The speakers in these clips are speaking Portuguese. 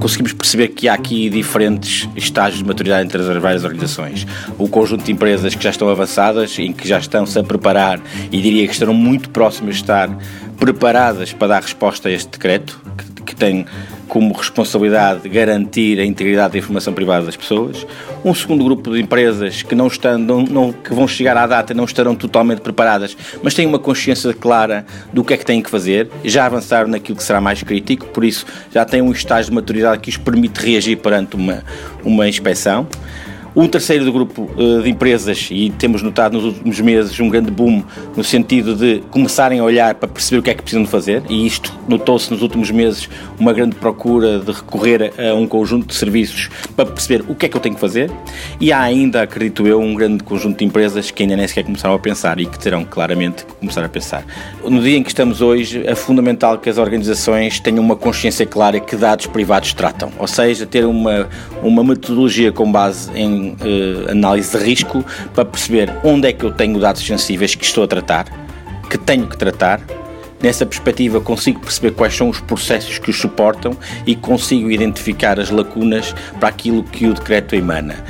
conseguimos perceber que há aqui diferentes estágios de maturidade entre as várias organizações. O conjunto de empresas que já estão avançadas, em que já estão-se a preparar e diria que estarão muito próximas de estar preparadas para dar resposta a este decreto, que, que tem como responsabilidade garantir a integridade da informação privada das pessoas. Um segundo grupo de empresas que não estão, não, que vão chegar à data não estarão totalmente preparadas, mas têm uma consciência clara do que é que têm que fazer, já avançaram naquilo que será mais crítico, por isso já têm um estágio de maturidade que os permite reagir perante uma, uma inspeção. Um terceiro do grupo uh, de empresas, e temos notado nos últimos meses um grande boom no sentido de começarem a olhar para perceber o que é que precisam de fazer, e isto notou-se nos últimos meses uma grande procura de recorrer a um conjunto de serviços para perceber o que é que eu tenho que fazer, e há ainda, acredito eu, um grande conjunto de empresas que ainda nem sequer começaram a pensar e que terão claramente que começar a pensar. No dia em que estamos hoje, é fundamental que as organizações tenham uma consciência clara que dados privados tratam, ou seja, ter uma, uma metodologia com base em uh, análise de risco para perceber onde é que eu tenho dados sensíveis que estou a tratar, que tenho que tratar. Nessa perspectiva, consigo perceber quais são os processos que os suportam e consigo identificar as lacunas para aquilo que o decreto emana.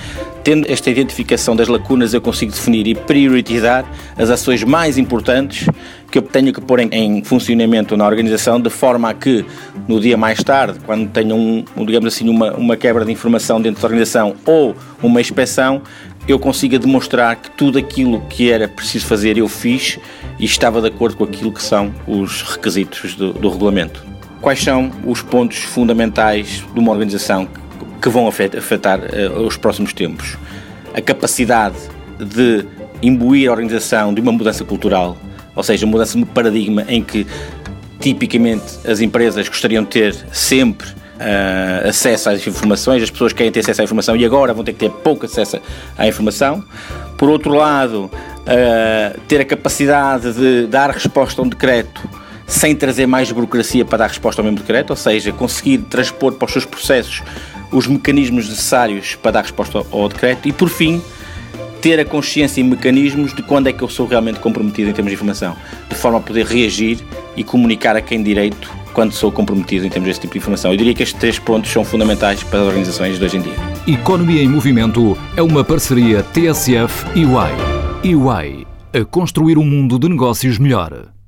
Tendo esta identificação das lacunas, eu consigo definir e priorizar as ações mais importantes que eu tenho que pôr em, em, funcionamento na organização de forma a que no dia mais tarde, quando tenho um, digamos assim, uma, uma quebra de informação dentro da organização ou uma inspeção, eu consiga demonstrar que tudo aquilo que era preciso fazer eu fiz e estava de acordo com aquilo que são os requisitos do, do regulamento. Quais são os pontos fundamentais de uma organização que vão afetar uh, os próximos tempos. A capacidade de imbuir a organização de uma mudança cultural, ou seja, uma mudança de paradigma em que tipicamente as empresas gostariam de ter sempre uh, acesso às informações, as pessoas querem ter acesso à informação e agora vão ter que ter pouco acesso à informação. Por outro lado, uh, ter a capacidade de dar resposta a um decreto sem trazer mais burocracia para dar resposta ao mesmo decreto, ou seja, conseguir transpor para os seus processos os mecanismos necessários para dar resposta ao decreto e, por fim, ter a consciência e mecanismos de quando é que eu sou realmente comprometido em termos de informação, de forma a poder reagir e comunicar a quem direito quando sou comprometido em termos desse tipo de informação. Eu diria que estes três pontos são fundamentais para as organizações de hoje em dia. Economia em Movimento é uma parceria TSF e UI. UI, a construir um mundo de negócios melhor.